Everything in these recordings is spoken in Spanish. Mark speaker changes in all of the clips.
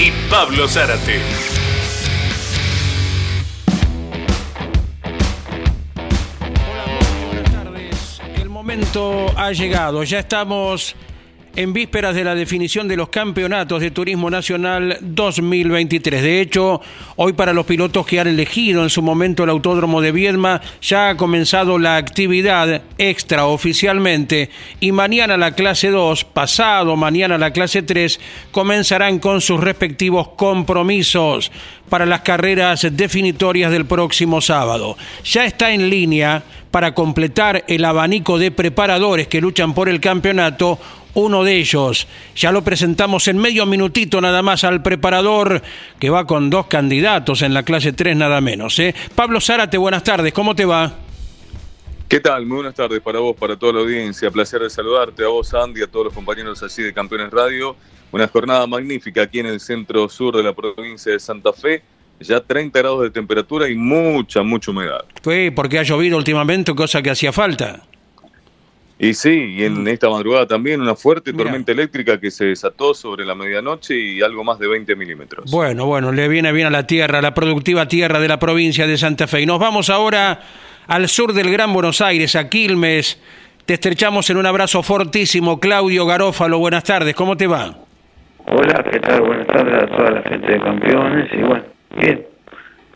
Speaker 1: y Pablo Zárate.
Speaker 2: Buenas tardes. El momento ha llegado. Ya estamos en vísperas de la definición de los campeonatos de Turismo Nacional 2023. De hecho, hoy para los pilotos que han elegido en su momento el Autódromo de Viedma, ya ha comenzado la actividad extraoficialmente y mañana la clase 2, pasado mañana la clase 3, comenzarán con sus respectivos compromisos para las carreras definitorias del próximo sábado. Ya está en línea para completar el abanico de preparadores que luchan por el campeonato uno de ellos. Ya lo presentamos en medio minutito nada más al preparador que va con dos candidatos en la clase 3 nada menos. ¿eh? Pablo Zárate, buenas tardes, ¿cómo te va?
Speaker 3: ¿Qué tal? Muy buenas tardes para vos, para toda la audiencia. Placer de saludarte a vos, Andy, a todos los compañeros así de Campeones Radio. Una jornada magnífica aquí en el centro sur de la provincia de Santa Fe. Ya 30 grados de temperatura y mucha, mucha humedad.
Speaker 2: Fue porque ha llovido últimamente, cosa que hacía falta.
Speaker 3: Y sí, y en esta madrugada también una fuerte tormenta eléctrica que se desató sobre la medianoche y algo más de 20 milímetros.
Speaker 2: Bueno, bueno, le viene bien a la tierra, a la productiva tierra de la provincia de Santa Fe. Y nos vamos ahora al sur del Gran Buenos Aires, a Quilmes. Te estrechamos en un abrazo fortísimo. Claudio Garófalo, buenas tardes, ¿cómo te va?
Speaker 4: Hola, ¿qué tal? Buenas tardes a toda la gente de campeones y bueno, bien,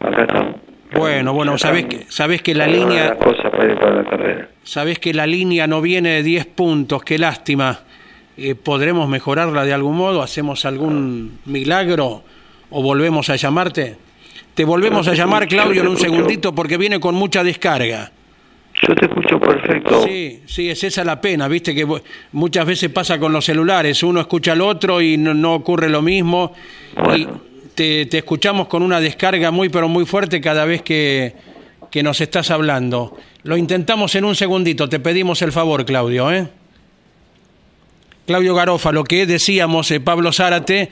Speaker 4: acá estamos.
Speaker 2: Bueno, bueno, sabés que, sabés que la línea...
Speaker 4: Cosa para ir para la carrera.
Speaker 2: Sabés que la línea no viene de 10 puntos, qué lástima. Eh, ¿Podremos mejorarla de algún modo? ¿Hacemos algún milagro o volvemos a llamarte? Te volvemos a llamar, Claudio, en un segundito porque viene con mucha descarga.
Speaker 4: Yo te escucho perfecto.
Speaker 2: Sí, sí, es esa la pena, viste que muchas veces pasa con los celulares, uno escucha al otro y no, no ocurre lo mismo.
Speaker 4: Bueno.
Speaker 2: Y te, escuchamos con una descarga muy pero muy fuerte cada vez que, que, nos estás hablando. Lo intentamos en un segundito, te pedimos el favor, Claudio. ¿eh? Claudio Garofa, lo que decíamos, eh, Pablo Zárate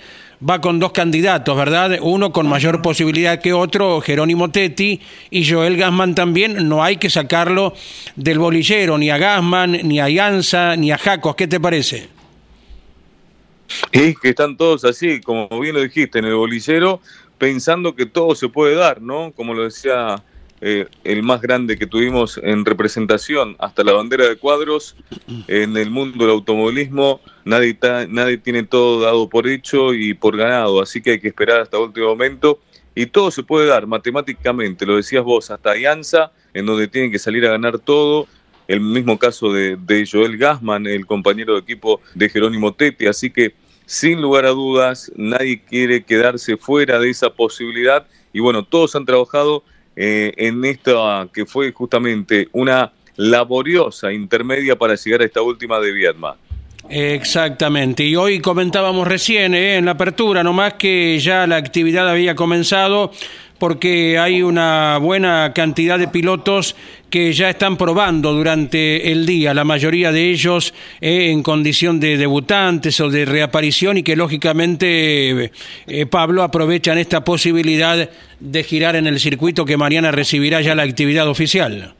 Speaker 2: va con dos candidatos, ¿verdad? Uno con mayor posibilidad que otro, Jerónimo Tetti, y Joel Gasman también. No hay que sacarlo del bolillero, ni a Gasman, ni a Yanza, ni a Jacos. ¿Qué te parece?
Speaker 3: Y que están todos así, como bien lo dijiste, en el bolillero, pensando que todo se puede dar, ¿no? Como lo decía eh, el más grande que tuvimos en representación, hasta la bandera de cuadros, en el mundo del automovilismo, nadie, ta, nadie tiene todo dado por hecho y por ganado, así que hay que esperar hasta el último momento. Y todo se puede dar matemáticamente, lo decías vos, hasta Alianza, en donde tienen que salir a ganar todo, el mismo caso de, de, Joel Gassman, el compañero de equipo de Jerónimo Tete, así que sin lugar a dudas nadie quiere quedarse fuera de esa posibilidad y bueno, todos han trabajado eh, en esta que fue justamente una laboriosa intermedia para llegar a esta última de Viedma.
Speaker 2: Exactamente, y hoy comentábamos recién eh, en la apertura, nomás que ya la actividad había comenzado porque hay una buena cantidad de pilotos que ya están probando durante el día, la mayoría de ellos eh, en condición de debutantes o de reaparición y que lógicamente eh, Pablo aprovechan esta posibilidad de girar en el circuito que mañana recibirá ya la actividad oficial.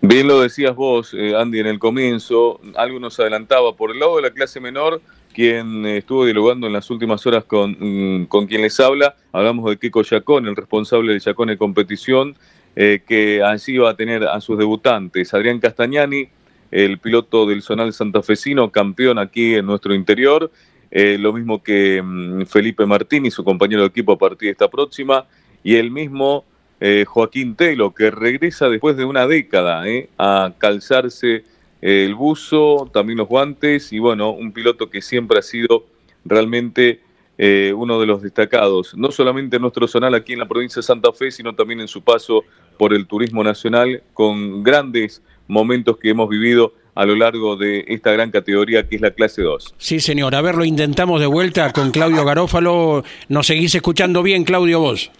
Speaker 3: Bien lo decías vos, eh, Andy, en el comienzo, algo nos adelantaba por el lado de la clase menor, quien estuvo dialogando en las últimas horas con, con quien les habla. Hablamos de Kiko Chacón, el responsable de Chacón de competición, eh, que allí va a tener a sus debutantes. Adrián Castañani, el piloto del Zonal Santafesino, campeón aquí en nuestro interior. Eh, lo mismo que mm, Felipe Martín y su compañero de equipo a partir de esta próxima. Y el mismo eh, Joaquín Telo, que regresa después de una década a calzarse el buzo, también los guantes y bueno, un piloto que siempre ha sido realmente eh, uno de los destacados, no solamente en nuestro zonal aquí en la provincia de Santa Fe, sino también en su paso por el turismo nacional con grandes momentos que hemos vivido a lo largo de esta gran categoría que es la clase 2.
Speaker 2: Sí, señor. A ver, lo intentamos de vuelta con Claudio Garófalo. ¿Nos seguís escuchando bien, Claudio, vos?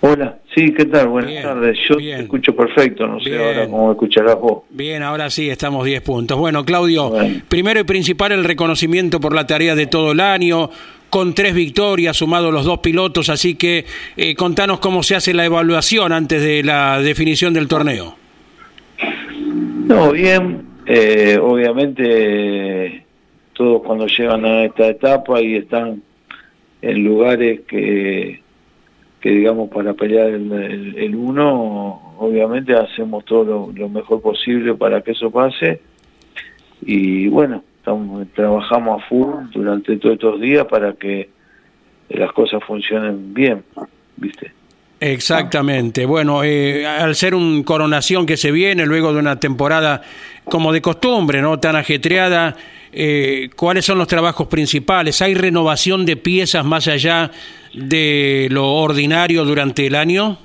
Speaker 4: Hola, sí, ¿qué tal? Buenas tardes. Yo te escucho perfecto, no sé ahora cómo escucharás vos.
Speaker 2: Bien, ahora sí, estamos 10 puntos. Bueno, Claudio, primero y principal el reconocimiento por la tarea de todo el año, con tres victorias, sumado los dos pilotos, así que eh, contanos cómo se hace la evaluación antes de la definición del torneo.
Speaker 4: No, bien, eh, obviamente todos cuando llegan a esta etapa y están en lugares que que digamos para pelear el, el, uno, obviamente hacemos todo lo, mejor posible para que eso pase y bueno, estamos, trabajamos a full durante todos estos días para que las cosas funcionen bien, ¿viste?
Speaker 2: Exactamente. Bueno, eh, al ser un coronación que se viene luego de una temporada como de costumbre, ¿no? Tan ajetreada, eh, ¿cuáles son los trabajos principales? ¿Hay renovación de piezas más allá de lo ordinario durante el año?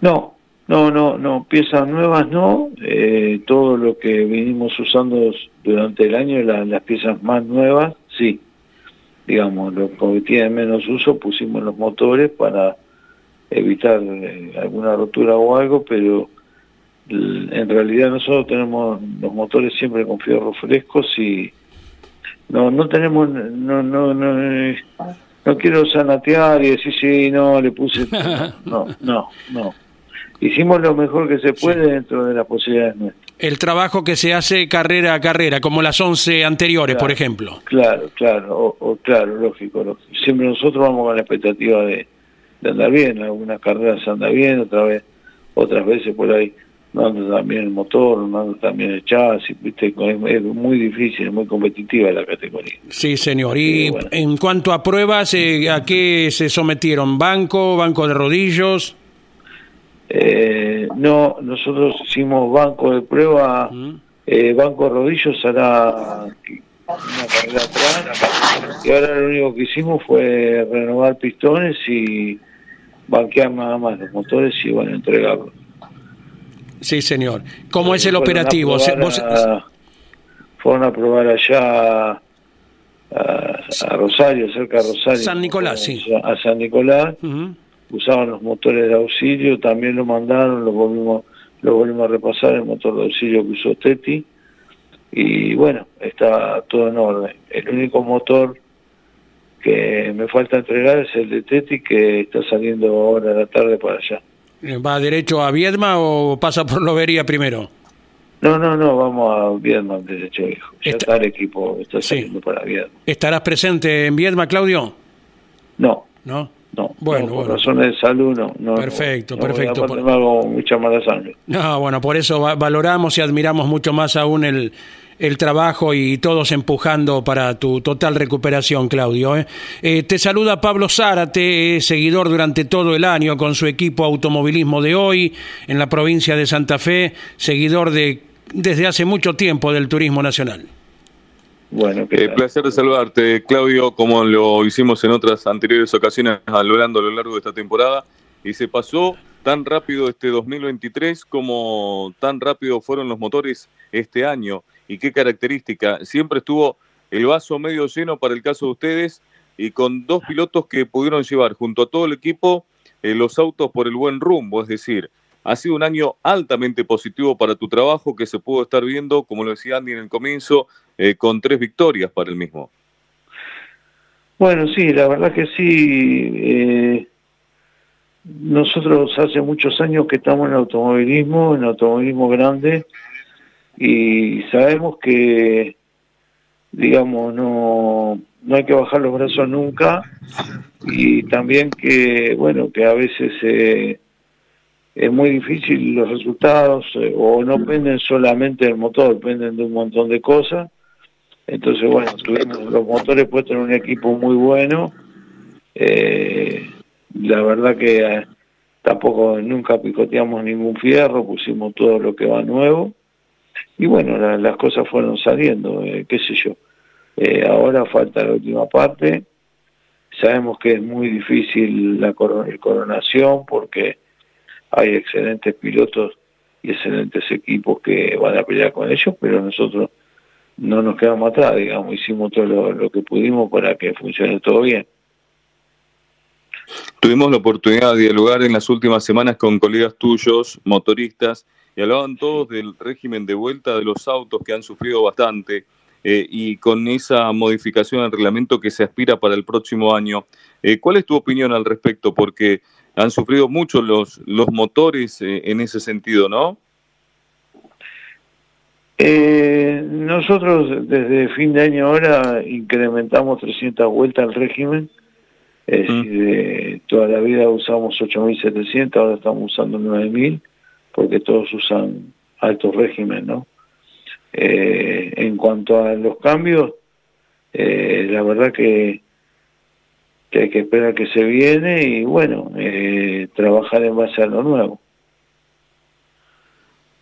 Speaker 4: No, no, no, no, piezas nuevas no. Eh, todo lo que vinimos usando durante el año, las piezas más nuevas, sí. Digamos, lo que tiene menos uso pusimos los motores para evitar eh, alguna rotura o algo, pero en realidad nosotros tenemos los motores siempre con fierros frescos y no no tenemos no no no no quiero sanatear y decir sí no le puse no no no. Hicimos lo mejor que se puede dentro de las posibilidades nuestras.
Speaker 2: El trabajo que se hace carrera a carrera como las 11 anteriores por ejemplo.
Speaker 4: claro claro o, claro lógico, lógico. Siempre nosotros vamos con la expectativa de de andar bien, algunas carreras anda bien, otra vez, otras veces por ahí no anda también el motor, no anda también el chasis, ¿viste? es muy difícil, muy competitiva la categoría.
Speaker 2: Sí, señor. Y en cuanto a pruebas, eh, ¿a qué se sometieron? ¿Banco, banco de rodillos?
Speaker 4: Eh, no, nosotros hicimos banco de prueba, eh, banco de rodillos hará una carrera atrás, y ahora lo único que hicimos fue renovar pistones y banquear nada más los motores y bueno, entregarlos.
Speaker 2: Sí, señor. ¿Cómo es el operativo?
Speaker 4: fueron a probar allá a, Rosario, cerca de Rosario.
Speaker 2: San Nicolás, sí.
Speaker 4: A San Nicolás. Usaban los motores de auxilio, también lo mandaron, lo volvimos, lo volvimos a repasar, el motor de auxilio que usó Teti. Y bueno, está todo en orden. El único motor que me falta entregar es el de Teti que está saliendo ahora a la tarde para allá.
Speaker 2: ¿Va derecho a Viedma o pasa por Lobería primero?
Speaker 4: No, no, no, vamos a Viedma desde Chevejo. Ya está, el equipo, está saliendo para Viedma.
Speaker 2: ¿Estarás presente en Viedma, Claudio?
Speaker 4: No.
Speaker 2: ¿No?
Speaker 4: No, bueno, por razones de salud no.
Speaker 2: perfecto, perfecto.
Speaker 4: Por... mucha mala sangre.
Speaker 2: No, bueno, por eso valoramos y admiramos mucho más aún el, el trabajo y todos empujando para tu total recuperación, Claudio. ¿eh? Eh, te saluda Pablo Zárate, seguidor durante todo el año con su equipo automovilismo de hoy en la provincia de Santa Fe, seguidor de desde hace mucho tiempo del turismo nacional.
Speaker 3: Bueno, eh, placer de saludarte, Claudio, como lo hicimos en otras anteriores ocasiones hablando a lo largo de esta temporada, y se pasó tan rápido este 2023 como tan rápido fueron los motores este año y qué característica. Siempre estuvo el vaso medio lleno para el caso de ustedes y con dos pilotos que pudieron llevar junto a todo el equipo eh, los autos por el buen rumbo, es decir, ha sido un año altamente positivo para tu trabajo que se pudo estar viendo, como lo decía Andy en el comienzo, eh, con tres victorias para el mismo.
Speaker 4: Bueno, sí, la verdad que sí. Eh, nosotros hace muchos años que estamos en automovilismo, en automovilismo grande, y sabemos que, digamos, no, no hay que bajar los brazos nunca y también que, bueno, que a veces eh, es muy difícil los resultados eh, o no dependen solamente del motor, dependen de un montón de cosas. Entonces, bueno, tuvimos los motores puestos en un equipo muy bueno. Eh, la verdad que tampoco nunca picoteamos ningún fierro, pusimos todo lo que va nuevo y bueno, las cosas fueron saliendo, eh, qué sé yo. Eh, ahora falta la última parte, sabemos que es muy difícil la coronación porque hay excelentes pilotos y excelentes equipos que van a pelear con ellos, pero nosotros no nos quedamos atrás, digamos, hicimos todo lo, que pudimos para que funcione todo bien.
Speaker 3: Tuvimos la oportunidad de dialogar en las últimas semanas con colegas tuyos, motoristas, y hablaban todos del régimen de vuelta de los autos que han sufrido bastante eh, y con esa modificación al reglamento que se aspira para el próximo año. Eh, ¿Cuál es tu opinión al respecto? Porque han sufrido mucho los, los motores eh, en ese sentido, ¿no?
Speaker 4: Eh, nosotros desde fin de año ahora incrementamos 300 vueltas al régimen. Es decir, toda la vida usamos 8.700, ahora estamos usando 9.000, porque todos usan alto régimen, ¿no? Eh, en cuanto a los cambios, eh, la verdad que, que, hay que esperar que se viene y bueno, eh, trabajar en base a lo nuevo.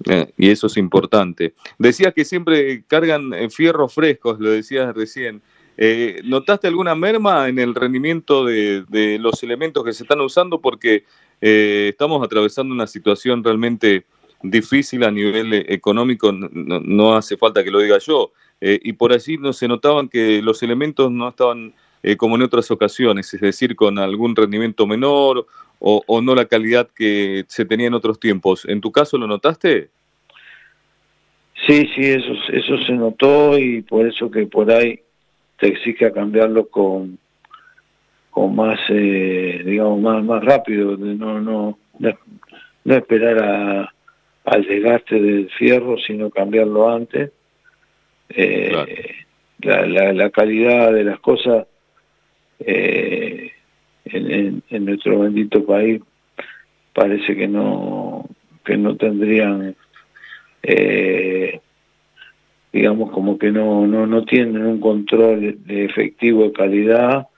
Speaker 3: Eh, y eso es importante. Decías que siempre cargan eh, fierros frescos, lo decías recién. Eh, ¿Notaste alguna merma en el rendimiento de, los elementos que se están usando? Porque estamos atravesando una situación realmente difícil a nivel económico, no, hace falta que lo diga yo. y por allí no se notaban que los elementos no estaban como en otras ocasiones, es decir, con algún rendimiento menor o, no la calidad que se tenía en otros tiempos. ¿En tu caso lo notaste?
Speaker 4: Sí, sí, eso, eso se notó y por eso que por ahí te exige cambiarlo con, con más, eh, digamos, más, más rápido, no, no, no, esperar a, al desgaste del fierro, sino cambiarlo antes. Eh, la, la, la, calidad de las cosas eh, en, nuestro bendito país parece que no que no tendrían eh, digamos como que no no no tienen un control de efectivo de calidad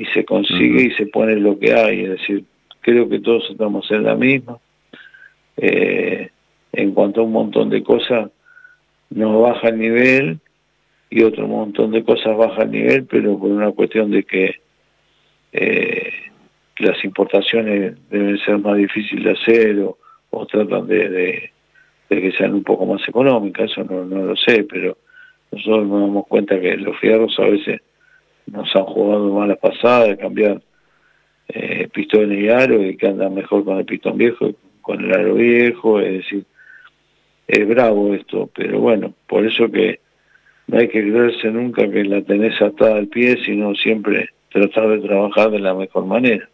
Speaker 4: y se consigue y se pone lo que hay es decir creo que todos estamos en la misma. Eh, en cuanto a un montón de cosas no baja el nivel y otro montón de cosas baja el nivel pero por una cuestión de que eh, las importaciones deben ser más difíciles de hacer o, tratan de, que sean un poco más económicas, eso no, lo sé, pero nosotros nos damos cuenta que los fierros a veces nos han jugado malas pasadas cambiar eh, pistones y aro y que andan mejor con el pistón viejo con el aro viejo, es decir, es bravo esto, pero bueno, por eso que no hay que creerse nunca que la tenés atada al pie, sino siempre tratar de trabajar de la mejor manera.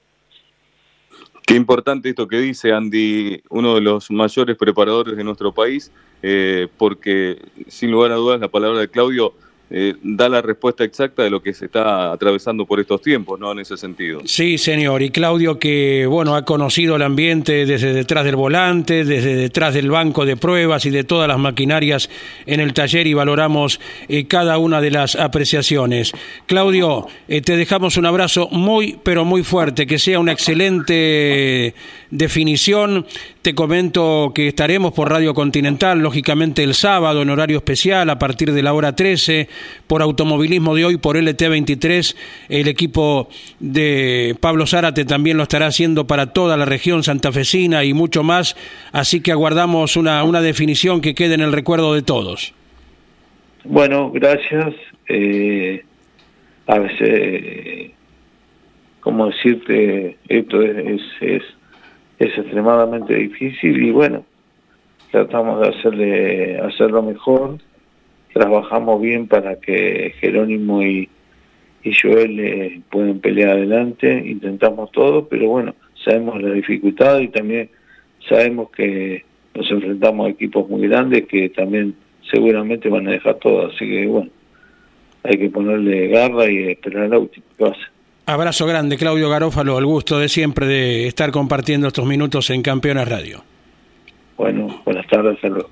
Speaker 3: Qué importante esto que dice Andy, uno de los mayores preparadores de nuestro país, eh, porque sin lugar a dudas la palabra de Claudio eh, da la respuesta exacta de lo que se está atravesando por estos tiempos, ¿no? En ese sentido.
Speaker 2: Sí, señor. Y Claudio que, bueno, ha conocido el ambiente desde detrás del volante, desde detrás del banco de pruebas y de todas las maquinarias en el taller y valoramos eh, cada una de las apreciaciones. Claudio, eh, te dejamos un abrazo muy, pero muy fuerte, que sea una excelente definición. Te comento que estaremos por Radio Continental, lógicamente el sábado en horario especial a partir de la hora 13 por automovilismo de hoy, por LT23. El equipo de Pablo Zárate también lo estará haciendo para toda la región santafesina y mucho más. Así que aguardamos una, una definición que quede en el recuerdo de todos.
Speaker 4: Bueno, gracias. Eh, a veces, como decirte, esto es, es, es extremadamente difícil y bueno, tratamos de hacerle hacerlo mejor. Trabajamos bien para que Jerónimo y, y Joel eh, puedan pelear adelante, intentamos todo, pero bueno, sabemos la dificultad y también sabemos que nos enfrentamos a equipos muy grandes que también seguramente van a dejar todo, así que bueno, hay que ponerle garra y esperar la última
Speaker 2: Abrazo grande, Claudio Garófalo, el gusto de siempre de estar compartiendo estos minutos en Campeones Radio.
Speaker 4: Bueno, buenas tardes, saludos.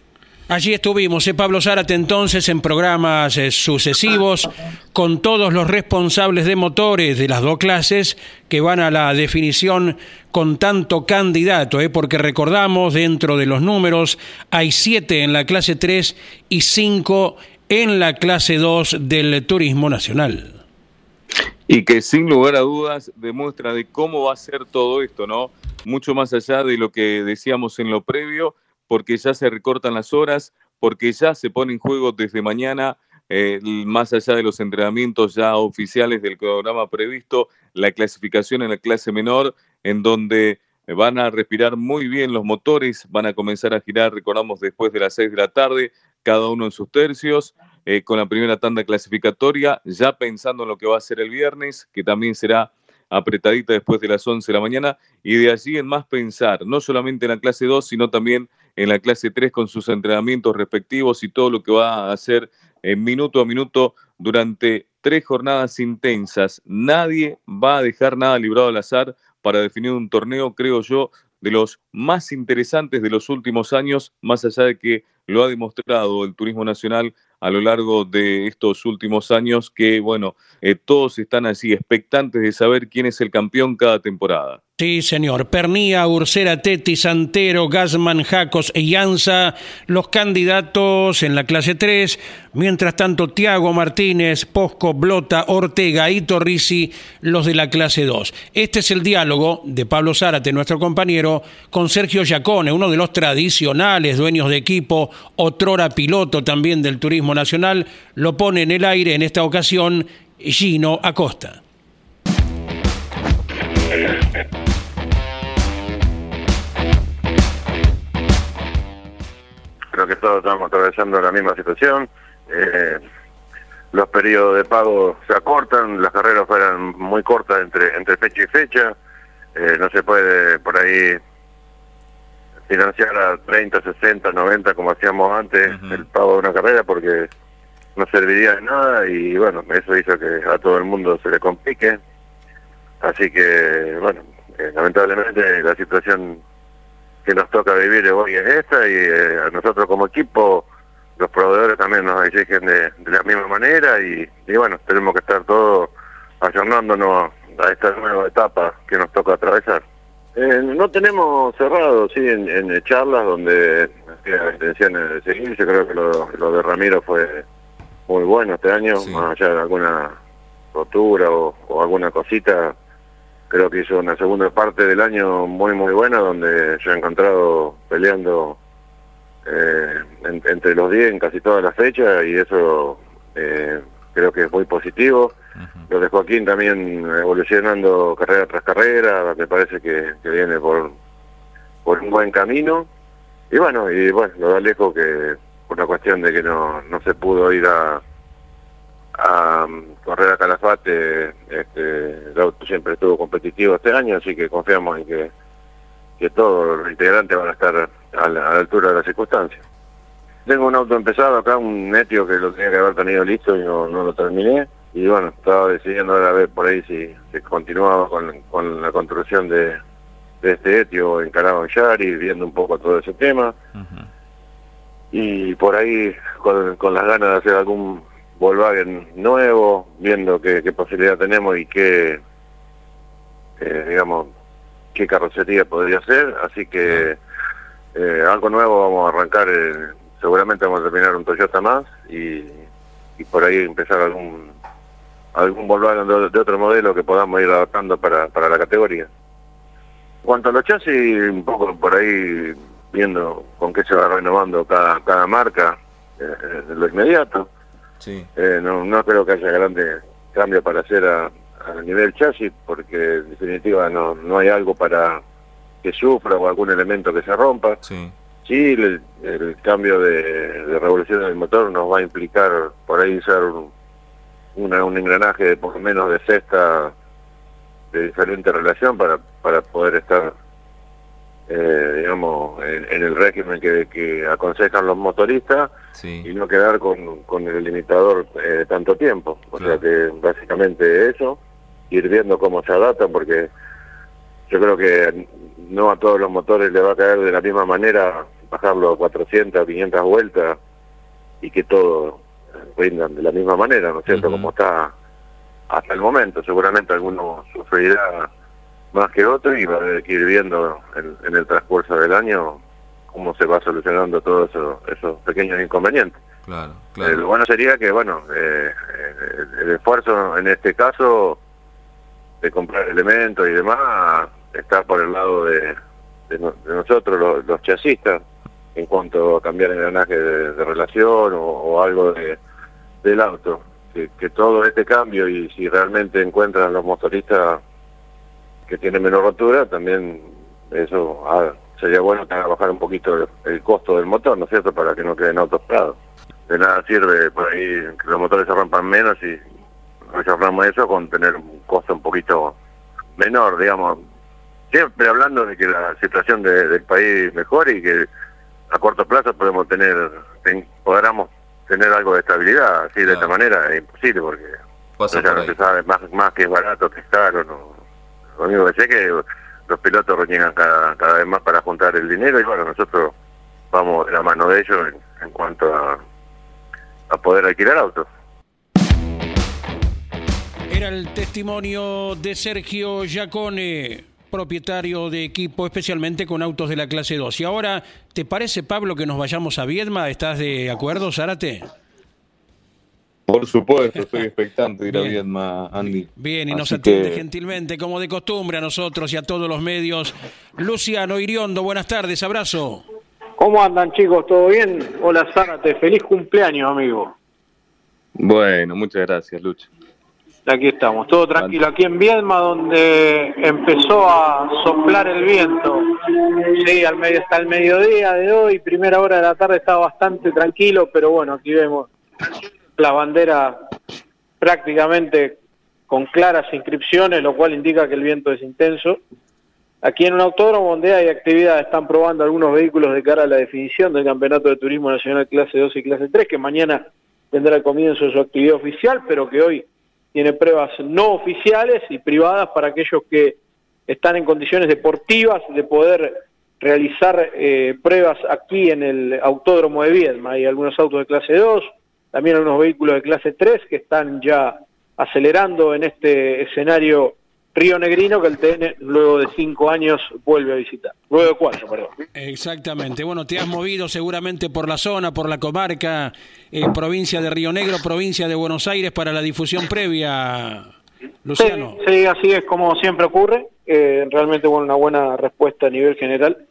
Speaker 2: Allí estuvimos, eh, Pablo Zárate, entonces en programas eh, sucesivos con todos los responsables de motores de las dos clases que van a la definición con tanto candidato, eh, porque recordamos, dentro de los números, hay siete en la clase 3 y cinco en la clase 2 del Turismo Nacional.
Speaker 3: Y que sin lugar a dudas demuestra de cómo va a ser todo esto, ¿no? Mucho más allá de lo que decíamos en lo previo, porque ya se recortan las horas, porque ya se pone en juego desde mañana eh, más allá de los entrenamientos ya oficiales del programa previsto, la clasificación en la clase menor, en donde van a respirar muy bien los motores, van a comenzar a girar, recordamos, después de las seis de la tarde, cada uno en sus tercios, eh, con la primera tanda clasificatoria, ya pensando en lo que va a ser el viernes, que también será apretadita después de las 11 de la mañana, y de allí en más pensar, no solamente en la clase 2, sino también en la clase 3 con sus entrenamientos respectivos y todo lo que va a hacer en minuto a minuto durante tres jornadas intensas. Nadie va a dejar nada librado al azar para definir un torneo, creo yo, de los más interesantes de los últimos años, más allá de que lo ha demostrado el turismo nacional a lo largo de estos últimos años, que bueno, eh, todos están así expectantes de saber quién es el campeón cada temporada.
Speaker 2: Sí, señor. Pernía, Ursera, Teti, Santero, Gasman, Jacos e Ianza, los candidatos en la clase 3. Mientras tanto, Tiago Martínez, Posco, Blota, Ortega y Torrisi, los de la clase 2. Este es el diálogo de Pablo Zárate, nuestro compañero, con Sergio Yacone, uno de los tradicionales dueños de equipo, otrora piloto también del turismo nacional. Lo pone en el aire en esta ocasión Gino Acosta.
Speaker 5: Creo que todos estamos atravesando la misma situación. Eh, los periodos de pago se acortan, las carreras fueran muy cortas entre, entre fecha y fecha. Eh, no se puede por ahí financiar a 30, 60, 90 como hacíamos antes el pago de una carrera porque no serviría de nada y bueno, eso hizo que a todo el mundo se le complique. Así que bueno, eh, lamentablemente la situación que nos toca vivir hoy es esta y eh, a nosotros como equipo los proveedores también nos exigen de, la misma manera y, bueno, tenemos que estar todos ayornándonos a esta nueva etapa que nos toca atravesar. Eh, no tenemos cerrado, sí, en, charlas donde la intención de seguir. Yo creo que lo, de Ramiro fue muy bueno este año, más allá de alguna rotura o, o alguna cosita creo que hizo una segunda parte del año muy muy buena donde se ha encontrado peleando eh, entre los 10 en casi todas las fechas y eso eh, creo que es muy positivo. Lo de Joaquín también evolucionando carrera tras carrera, me parece que, viene por, por un buen camino. Y bueno, y bueno, lo de Alejo que por una cuestión de que no, no se pudo ir a, a correr a Calafate, este, el auto siempre estuvo competitivo este año, así que confiamos en que, que todos los integrantes van a estar a la, altura de las circunstancias. Tengo un auto empezado acá, un Netio que lo tenía que haber tenido listo y no, no lo terminé. Y bueno, estaba decidiendo ahora a ver por ahí si, si continuaba con, con la construcción de, de este Etio encarado en Yari, viendo un poco todo ese tema. Y por ahí con, con las ganas de hacer algún Volkswagen nuevo, viendo qué, posibilidad tenemos y qué, eh, digamos, qué carrocería podría ser. Así que eh, algo nuevo vamos a arrancar, eh, seguramente vamos a terminar un Toyota más y, por ahí empezar algún algún Volkswagen de, otro modelo que podamos ir adaptando para, para la categoría. Cuanto a los chasis, un poco por ahí viendo con qué se va renovando cada, cada marca en lo inmediato. Eh, no, no creo que haya grandes cambios para hacer a, nivel chasis, porque en definitiva no, no hay algo para que sufra o algún elemento que se rompa. Sí, el, cambio de, revolución del motor nos va a implicar por ahí usar un, un engranaje de por lo menos de sexta de diferente relación para, para poder estar eh, digamos, en, el régimen que, aconsejan los motoristas y no quedar con, con el limitador eh, tanto tiempo. O sea que básicamente eso, ir viendo cómo se adaptan, porque yo creo que no a todos los motores le va a caer de la misma manera bajarlo a 400, 500 vueltas y que todo rindan de la misma manera, ¿no es cierto? Como está hasta el momento. Seguramente alguno sufrirá más que otro y va a haber que ir viendo en, el transcurso del año cómo se va solucionando todos eso, esos pequeños inconvenientes. Claro, claro. Eh, lo bueno sería que, bueno, eh, el, esfuerzo en este caso de comprar elementos y demás está por el lado de, nosotros, los, chasistas, en cuanto a cambiar engranaje de, de relación o, algo de, del auto. Que, todo este cambio y si realmente encuentran los motoristas que tienen menor rotura, también eso ah, sería bueno que bajar un poquito el, costo del motor, ¿no es cierto?, para que no queden autos parados. De nada sirve por ahí que los motores se rompan menos y rechazamos eso con tener un costo un poquito menor, digamos. Siempre hablando de que la situación del país mejore y que a corto plazo podemos tener, podamos tener algo de estabilidad, así de esta manera es imposible porque ya no se sabe más, más que es barato que es caro, no. Lo único que sé que los pilotos reniegan cada, cada vez más para juntar el dinero y bueno, nosotros vamos de la mano de ellos en, cuanto a, a poder alquilar autos.
Speaker 2: Era el testimonio de Sergio Giacone propietario de equipo, especialmente con autos de la clase 2. Y ahora, ¿te parece, Pablo, que nos vayamos a Viedma? ¿Estás de acuerdo, Zárate?
Speaker 3: Por supuesto, estoy expectante de ir a Viedma, Andy.
Speaker 2: Bien, y nos atiende gentilmente, como de costumbre, a nosotros y a todos los medios. Luciano Iriondo, buenas tardes, abrazo.
Speaker 6: ¿Cómo andan, chicos? ¿Todo bien? Hola, Zárate, feliz cumpleaños, amigo.
Speaker 3: Bueno, muchas gracias, Lucha.
Speaker 6: Aquí estamos, todo tranquilo. Aquí en Viedma, donde empezó a soplar el viento. Sí, al medio, hasta el mediodía de hoy, primera hora de la tarde estaba bastante tranquilo, pero bueno, aquí vemos la bandera prácticamente con claras inscripciones, lo cual indica que el viento es intenso. Aquí en un autódromo donde hay actividad, están probando algunos vehículos de cara a la definición del Campeonato de Turismo Nacional Clase 2 y Clase 3, que mañana tendrá comienzo de su actividad oficial, pero que hoy tiene pruebas no oficiales y privadas para aquellos que están en condiciones deportivas de poder realizar eh, pruebas aquí en el autódromo de Viedma. Hay algunos autos de clase 2, también algunos vehículos de clase 3 que están ya acelerando en este escenario Río Negrino que el TN luego de cinco años vuelve a visitar. Luego de cuatro, perdón.
Speaker 2: Exactamente. Bueno, te has movido seguramente por la zona, por la comarca, eh, provincia de Río Negro, provincia de Buenos Aires para la difusión previa, Luciano.
Speaker 6: Sí, así es como siempre ocurre. Eh, realmente, bueno, una buena respuesta a nivel general.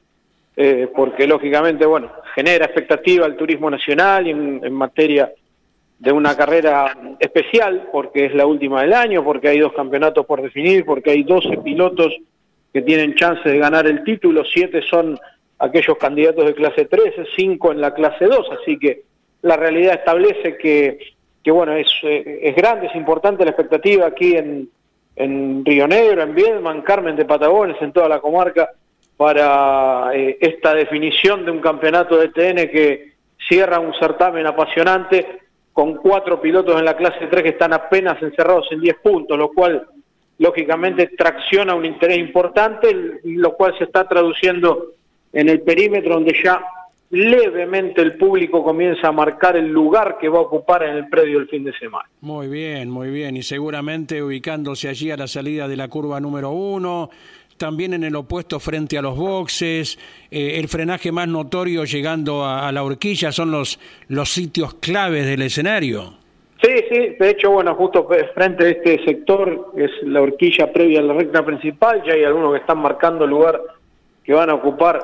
Speaker 6: Eh, porque lógicamente, bueno, genera expectativa el turismo nacional y en materia de una carrera especial, porque es la última del año, porque hay dos campeonatos por definir, porque hay 12 pilotos que tienen chance de ganar el título, siete son aquellos candidatos de clase 3, cinco en la clase 2, así que la realidad establece que, que bueno, es, eh, es grande, es importante la expectativa aquí en, en Río Negro, en Viedma, en Carmen de Patagones, en toda la comarca, para eh, esta definición de un campeonato de TN que cierra un certamen apasionante con cuatro pilotos en la clase 3 que están apenas encerrados en 10 puntos, lo cual lógicamente tracciona un interés importante, lo cual se está traduciendo en el perímetro donde ya levemente el público comienza a marcar el lugar que va a ocupar en el predio el fin de semana.
Speaker 2: Muy bien, muy bien, y seguramente ubicándose allí a la salida de la curva número uno, también en el opuesto frente a los boxes, eh, el frenaje más notorio llegando a, la horquilla son los, los sitios claves del escenario.
Speaker 6: Sí, sí, de hecho, bueno, justo frente a este sector, es la horquilla previa a la recta principal, ya hay algunos que están marcando el lugar que van a ocupar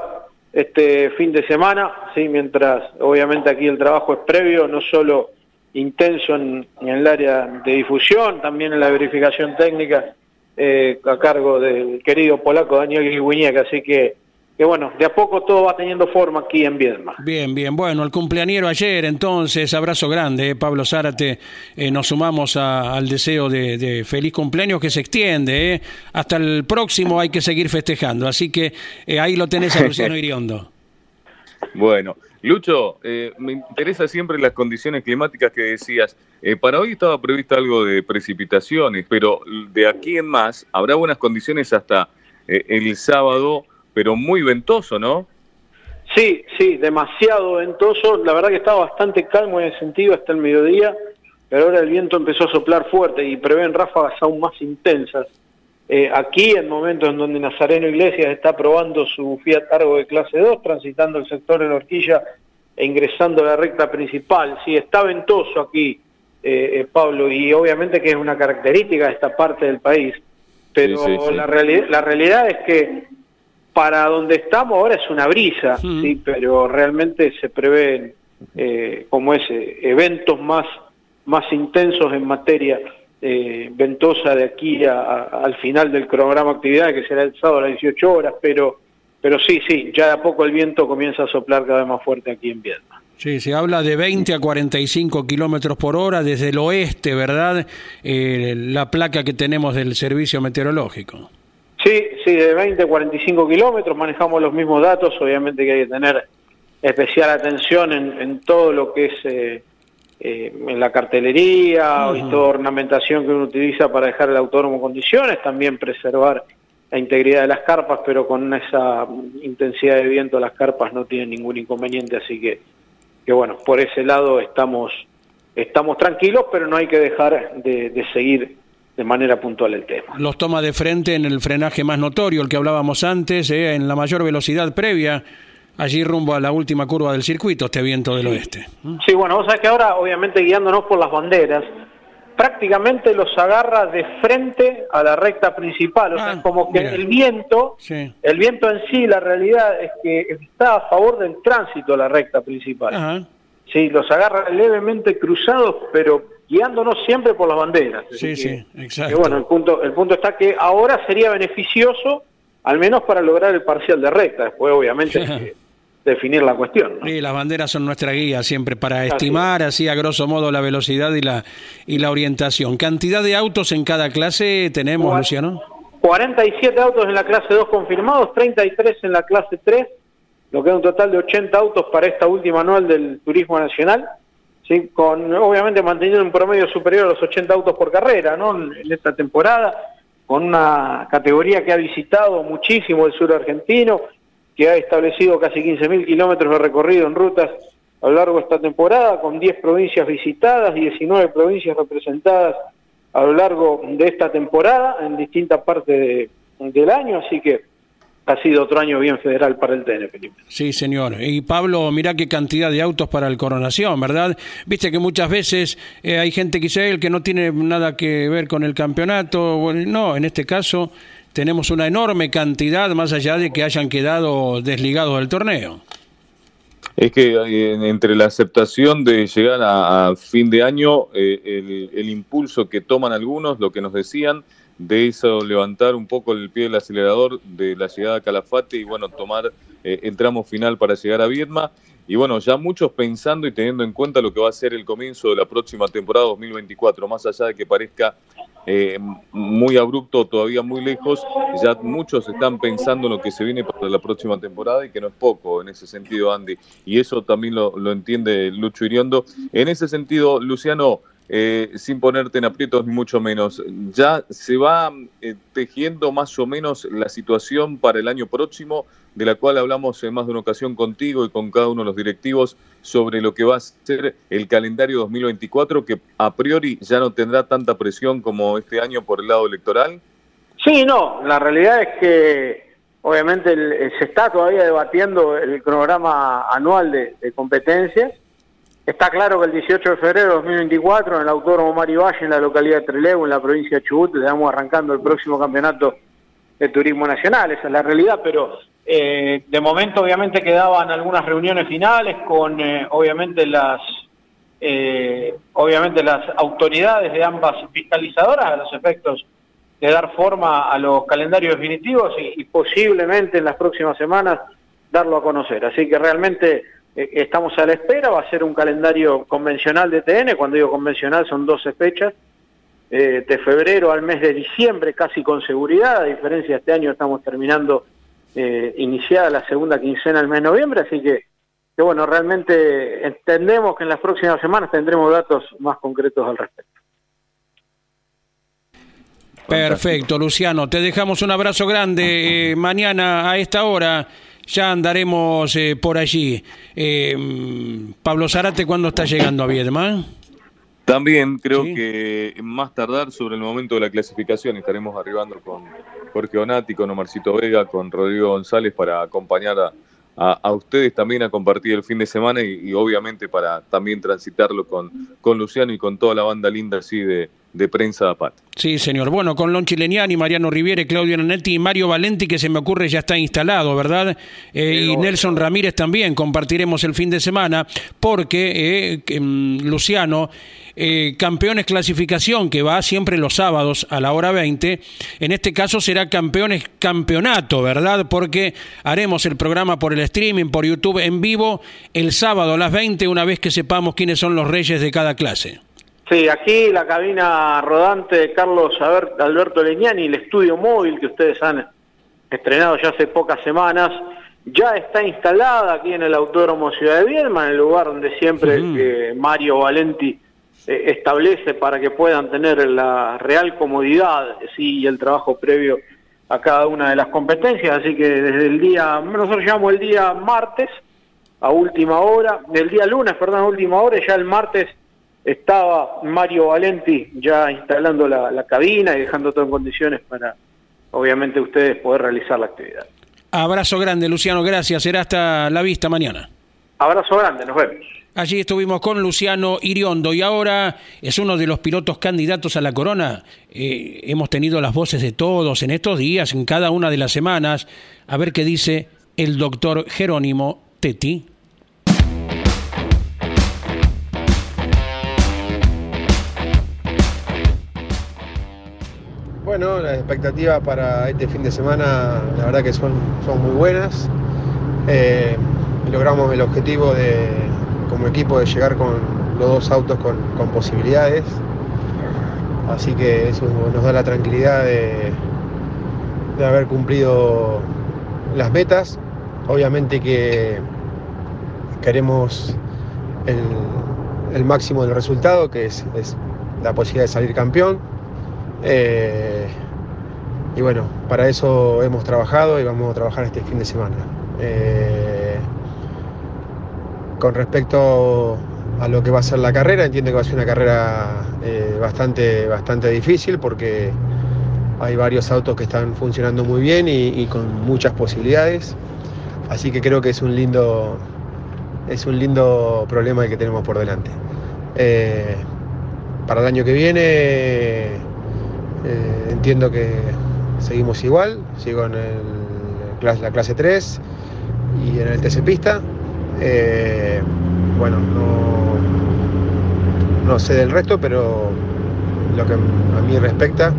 Speaker 6: este fin de semana, sí, mientras obviamente aquí el trabajo es previo, no solo intenso en, en el área de difusión, también en la verificación técnica eh, a cargo del querido polaco Daniel Grigüiñek, así que, que bueno, de a poco todo va teniendo forma aquí en Viedma.
Speaker 2: Bien, bien, bueno, el cumpleañero ayer, entonces, abrazo grande, eh, Pablo Zárate, eh, nos sumamos al deseo de, feliz cumpleaños que se extiende, hasta el próximo hay que seguir festejando, así que ahí lo tenés a Luciano Iriondo.
Speaker 3: Bueno, Lucho, eh, me interesa siempre las condiciones climáticas que decías. Eh, para hoy estaba previsto algo de precipitaciones, pero de aquí en más habrá buenas condiciones hasta eh, el sábado, pero muy ventoso, ¿no?
Speaker 6: Sí, sí, demasiado ventoso. La verdad que estaba bastante calmo en el sentido hasta el mediodía, pero ahora el viento empezó a soplar fuerte y prevén ráfagas aún más intensas. Aquí, en momentos en donde Nazareno Iglesias está probando su Fiat Argo de clase 2, transitando el sector la horquilla e ingresando a la recta principal. Sí, está ventoso aquí, eh, eh, Pablo, y obviamente que es una característica de esta parte del país, pero La, la realidad es que para donde estamos ahora es una brisa, sí, pero realmente se prevén eh, como es eventos más más intensos en materia eh, ventosa de aquí al final del cronograma de actividad, que será el sábado a las 18 horas, pero, pero sí, sí, ya de a poco el viento comienza a soplar cada vez más fuerte aquí en Viedma.
Speaker 2: Sí, se habla de 20 a 45 kilómetros por hora desde el oeste, ¿verdad? Eh, la placa que tenemos del servicio meteorológico.
Speaker 6: Sí, sí, de 20 a 45 kilómetros, manejamos los mismos datos, obviamente que hay que tener especial atención en, en todo lo que es eh, eh, en la cartelería y toda ornamentación que uno utiliza para dejar el autónomo en condiciones, también preservar la integridad de las carpas, pero con esa intensidad de viento las carpas no tienen ningún inconveniente, así que, que bueno, por ese lado estamos, estamos tranquilos, pero no hay que dejar de, seguir de manera puntual el tema.
Speaker 2: Los toma de frente en el frenaje más notorio, el que hablábamos antes, eh, en la mayor velocidad previa allí rumbo a la última curva del circuito, este viento del oeste.
Speaker 6: Sí, bueno, vos sabés que ahora, obviamente guiándonos por las banderas, prácticamente los agarra de frente a la recta principal, o sea, ah, como que el viento, el viento en sí, la realidad es que está a favor del tránsito a la recta principal. Sí, los agarra levemente cruzados, pero guiándonos siempre por las banderas.
Speaker 2: Sí, sí, exacto.
Speaker 6: bueno, el punto, el punto está que ahora sería beneficioso, al menos para lograr el parcial de recta. Después, obviamente, definir la cuestión.
Speaker 2: Sí, las banderas son nuestra guía siempre para estimar así a grosso modo la velocidad y la y la orientación. ¿Cantidad de autos en cada clase tenemos, Luciano?
Speaker 6: 47 autos en la clase 2 confirmados, 33 en la clase 3, lo que es un total de 80 autos para esta última anual del Turismo Nacional, ¿sí? con obviamente manteniendo un promedio superior a los 80 autos por carrera ¿no? en esta temporada, con una categoría que ha visitado muchísimo el sur argentino, que ha establecido casi 15.000 kilómetros de recorrido en rutas a lo largo de esta temporada, con 10 provincias visitadas y 19 provincias representadas a lo largo de esta temporada en distintas partes del año, así que ha sido otro año bien federal para el TN, Felipe.
Speaker 2: Sí, señor. Y Pablo, mira qué cantidad de autos para el coronación, ¿verdad? Viste que muchas veces eh, hay gente dice el que no tiene nada que ver con el campeonato. no, en este caso tenemos una enorme cantidad más allá de que hayan quedado desligados del torneo.
Speaker 3: Es que eh, entre la aceptación de llegar a, fin de año, eh, el, impulso que toman algunos, lo que nos decían, de eso levantar un poco el pie del acelerador de la llegada a Calafate y bueno, tomar eh, el tramo final para llegar a Viedma. Y bueno, ya muchos pensando y teniendo en cuenta lo que va a ser el comienzo de la próxima temporada 2024, más allá de que parezca eh, muy abrupto, todavía muy lejos, ya muchos están pensando en lo que se viene para la próxima temporada y que no es poco en ese sentido, Andy. Y eso también lo, lo entiende Lucho Iriondo. En ese sentido, Luciano, eh, sin ponerte en aprietos ni mucho menos. Ya se va eh, tejiendo más o menos la situación para el año próximo, de la cual hablamos en más de una ocasión contigo y con cada uno de los directivos sobre lo que va a ser el calendario 2024, que a priori ya no tendrá tanta presión como este año por el lado electoral.
Speaker 6: Sí, no, la realidad es que obviamente se está todavía debatiendo el cronograma anual de competencias Está claro que el 18 de febrero de 2024, en el Autódromo Mario Valle, en la localidad de Trelew, en la provincia de Chubut, estamos arrancando el próximo campeonato de turismo nacional, esa es la realidad, pero eh, de momento obviamente quedaban algunas reuniones finales con eh, obviamente las eh, obviamente las autoridades de ambas fiscalizadoras a los efectos de dar forma a los calendarios definitivos y posiblemente en las próximas semanas darlo a conocer. Así que realmente estamos a la espera, va a ser un calendario convencional de TN, cuando digo convencional son 12 fechas, eh, de febrero al mes de diciembre casi con seguridad, a diferencia de este año estamos terminando eh, iniciada la segunda quincena del mes de noviembre, así que bueno, realmente entendemos que en las próximas semanas tendremos datos más concretos al respecto.
Speaker 2: Perfecto, Luciano. Te dejamos un abrazo grande. mañana a esta hora ya andaremos eh, por allí. Eh, Pablo Zarate, ¿cuándo está llegando a Viedma?
Speaker 3: También creo que más tardar sobre el momento de la clasificación estaremos arribando con Jorge Onati, con Omarcito Vega, con Rodrigo González para acompañar a, ustedes también a compartir el fin de semana y, obviamente para también transitarlo con, con Luciano y con toda la banda linda así de, de prensa APAT.
Speaker 2: Sí, señor. Bueno, con Lon Chileniani, Mariano Riviere, Claudio Nanetti y Mario Valenti, que se me ocurre ya está instalado, ¿verdad? Eh, y Nelson Ramírez también compartiremos el fin de semana, porque eh, mm, Luciano, eh, campeones clasificación, que va siempre los sábados a la hora 20, en este caso será campeones campeonato, ¿verdad? Porque haremos el programa por el streaming, por YouTube en vivo, el sábado a las 20, una vez que sepamos quiénes son los reyes de cada clase.
Speaker 6: Sí, aquí la cabina rodante de Carlos Alberto Leñani, el estudio móvil que ustedes han estrenado ya hace pocas semanas, ya está instalada aquí en el Autódromo Ciudad de Viedma, en el lugar donde siempre Mario Valenti eh, establece para que puedan tener la real comodidad sí, y el trabajo previo a cada una de las competencias. Así que desde el día, nosotros llamamos el día martes a última hora, del día lunes, perdón, a última hora, y ya el martes estaba Mario Valenti ya instalando la, cabina y dejando todo en condiciones para, obviamente, ustedes poder realizar la actividad.
Speaker 2: Abrazo grande, Luciano, gracias. Será hasta la vista mañana.
Speaker 6: Abrazo grande, nos vemos.
Speaker 2: Allí estuvimos con Luciano Iriondo y ahora es uno de los pilotos candidatos a la corona. Eh, hemos tenido las voces de todos en estos días, en cada una de las semanas. A ver qué dice el doctor Jerónimo Tetti.
Speaker 7: Bueno, las expectativas para este fin de semana, la verdad que son, son muy buenas. Eh, logramos el objetivo de, como equipo de llegar con los dos autos con, posibilidades. Así que eso nos da la tranquilidad de, haber cumplido las metas. Obviamente que queremos el, máximo del resultado, que es la posibilidad de salir campeón eh, y bueno, para eso hemos trabajado y vamos a trabajar este fin de semana. Eh, con respecto a lo que va a ser la carrera, entiendo que va a ser una carrera eh, bastante, bastante difícil porque hay varios autos que están funcionando muy bien y, con muchas posibilidades. Así que creo que es un lindo, es un lindo problema el que tenemos por delante. para el año que viene eh, entiendo que seguimos igual, sigo en la clase 3 y en el TC Pista. Eh, bueno, no, sé del resto, pero lo que a mí respecta,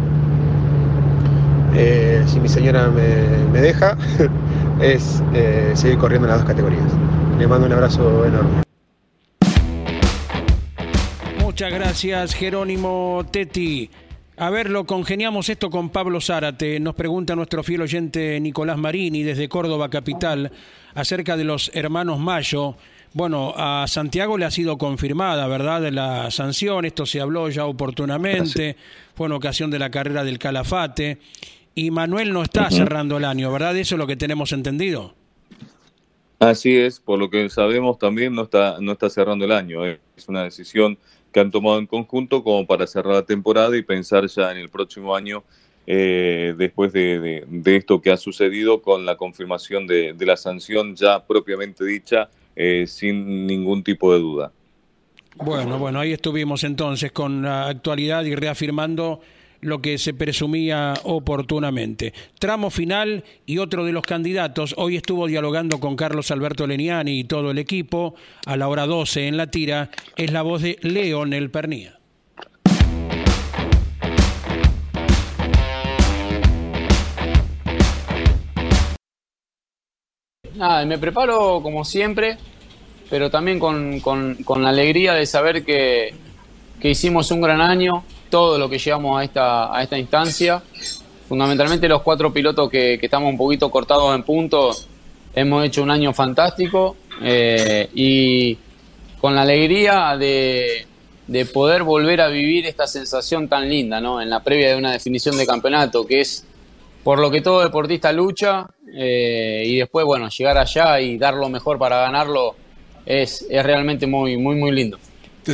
Speaker 7: eh, si mi señora me, me deja, es seguir corriendo en las dos categorías. Le mando un abrazo enorme.
Speaker 2: Muchas gracias, Jerónimo Tetti. A ver, lo congeniamos esto con Pablo Zárate. Nos pregunta nuestro fiel oyente Nicolás Marini desde Córdoba Capital acerca de los hermanos Mayo. Bueno, a Santiago le ha sido confirmada, ¿verdad?, la sanción. Esto se habló ya oportunamente. Fue en ocasión de la carrera del Calafate. Y Manuel no está cerrando el año, ¿verdad? Eso es lo que tenemos entendido.
Speaker 3: Así es, por lo que sabemos también no está, no está cerrando el año. Es una decisión que han tomado en conjunto como para cerrar la temporada y pensar ya en el próximo año eh, después de, esto que ha sucedido con la confirmación de, la sanción ya propiamente dicha eh, sin ningún tipo de duda.
Speaker 2: Bueno, bueno, ahí estuvimos entonces con la actualidad y reafirmando lo que se presumía oportunamente. Tramo final y otro de los candidatos. Hoy estuvo dialogando con Carlos Alberto Leniani y todo el equipo. A la hora 12 en la tira es la voz de Leonel Pernía.
Speaker 8: Nada, me preparo como siempre, pero también con, la alegría de saber que, que hicimos un gran año, todo lo que llegamos a esta, a esta instancia. Fundamentalmente los cuatro pilotos que, estamos un poquito cortados en punto, hemos hecho un año fantástico eh, y con la alegría de, poder volver a vivir esta sensación tan linda, ¿no? En la previa de una definición de campeonato, que es por lo que todo deportista lucha eh, y después, bueno, llegar allá y dar lo mejor para ganarlo es, es realmente muy, muy, muy lindo.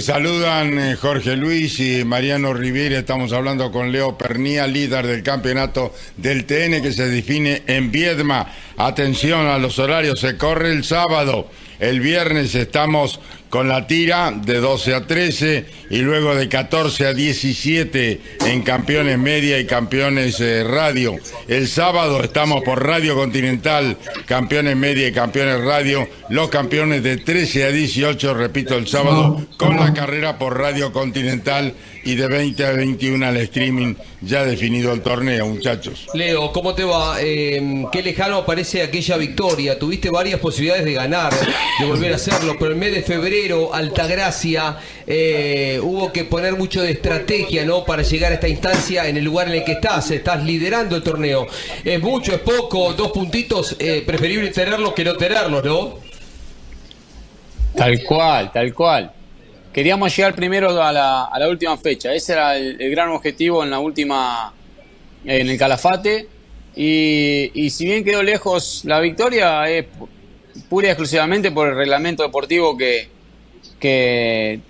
Speaker 9: Saludan eh, Jorge Luis y Mariano Riviera. Estamos hablando con Leo Pernía, líder del campeonato del TN que se define en Viedma. Atención a los horarios, se corre el sábado El viernes estamos con la tira de 12 a 13 y luego de 14 a 17 en Campeones Media y Campeones eh, Radio. El sábado estamos por Radio Continental, Campeones Media y Campeones Radio. Los campeones de 13 a 18, repito, el sábado con la carrera por Radio Continental y de 20 a 21 al streaming ya definido el torneo, muchachos.
Speaker 10: Leo, ¿cómo te va? Eh, qué lejano parece aquella victoria. Tuviste varias posibilidades de ganar, de volver a hacerlo, pero el mes de febrero, Altagracia, eh, hubo que poner mucho de estrategia ¿no? para llegar a esta instancia en el lugar en el que estás. Estás liderando el torneo. ¿Es mucho, es poco? Dos puntitos, eh, preferible tenerlos que no tenerlos, ¿no?
Speaker 8: Tal cual, tal cual. Queríamos llegar primero a la, a la última fecha. Ese era el, gran objetivo en la última, en el Calafate. Y, y si bien quedó lejos la victoria, es pu- pura y exclusivamente por el reglamento deportivo que, que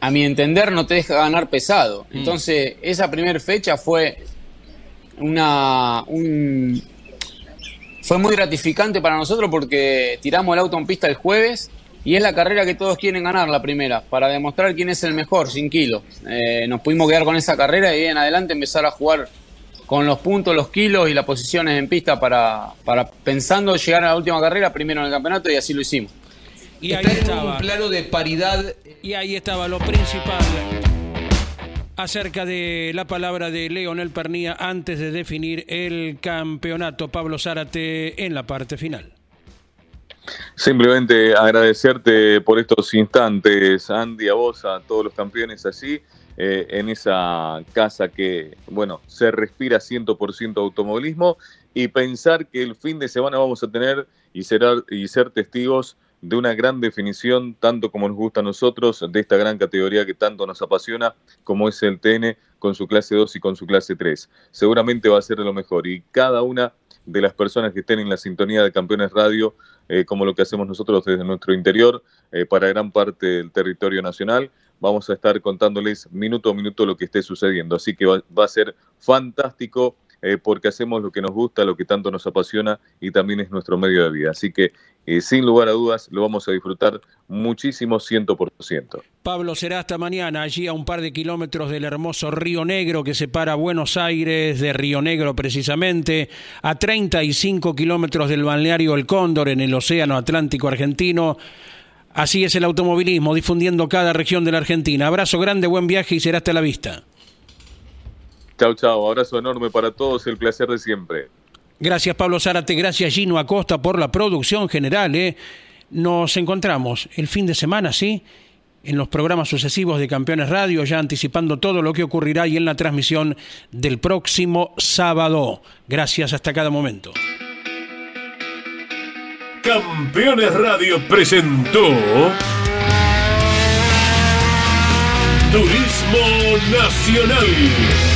Speaker 8: a mi entender no te deja ganar pesado. Entonces, esa primera fecha fue una un- fue muy gratificante para nosotros porque tiramos el auto en pista el jueves y es la carrera que todos quieren ganar la primera, para demostrar quién es el mejor, sin kilos. Eh, nos pudimos quedar con esa carrera y en adelante empezar a jugar con los puntos, los kilos y las posiciones en pista para, para pensando llegar a la última carrera primero en el campeonato y así lo hicimos.
Speaker 2: Y ahí
Speaker 10: Está en
Speaker 2: estaba.
Speaker 10: un plano de paridad.
Speaker 2: Y ahí estaba lo principal acerca de la palabra de Leonel Pernía antes de definir el campeonato. Pablo Zárate en la parte final.
Speaker 3: Simplemente agradecerte por estos instantes, Andy, a vos, a todos los campeones allí, eh, en esa casa que, bueno, se respira 100% automovilismo y pensar que el fin de semana vamos a tener y, será, y ser testigos de una gran definición, tanto como nos gusta a nosotros, de esta gran categoría que tanto nos apasiona, como es el TN con su clase 2 y con su clase 3. Seguramente va a ser lo mejor y cada una de las personas que estén en la sintonía de Campeones Radio, eh, como lo que hacemos nosotros desde nuestro interior, eh, para gran parte del territorio nacional, vamos a estar contándoles minuto a minuto lo que esté sucediendo. Así que va, va a ser fantástico eh, porque hacemos lo que nos gusta, lo que tanto nos apasiona y también es nuestro medio de vida. Así que, eh, sin lugar a dudas, lo vamos a disfrutar muchísimo, ciento por ciento.
Speaker 2: Pablo será hasta mañana, allí a un par de kilómetros del hermoso Río Negro que separa Buenos Aires de Río Negro precisamente, a 35 kilómetros del balneario El Cóndor en el Océano Atlántico Argentino. Así es el automovilismo, difundiendo cada región de la Argentina. Abrazo grande, buen viaje y será hasta la vista.
Speaker 3: Chao, chao, abrazo enorme para todos, el placer de siempre.
Speaker 2: Gracias Pablo Zárate, gracias Gino Acosta por la producción general. ¿eh? Nos encontramos el fin de semana, ¿sí? En los programas sucesivos de Campeones Radio, ya anticipando todo lo que ocurrirá y en la transmisión del próximo sábado. Gracias hasta cada momento.
Speaker 1: Campeones Radio presentó Turismo Nacional.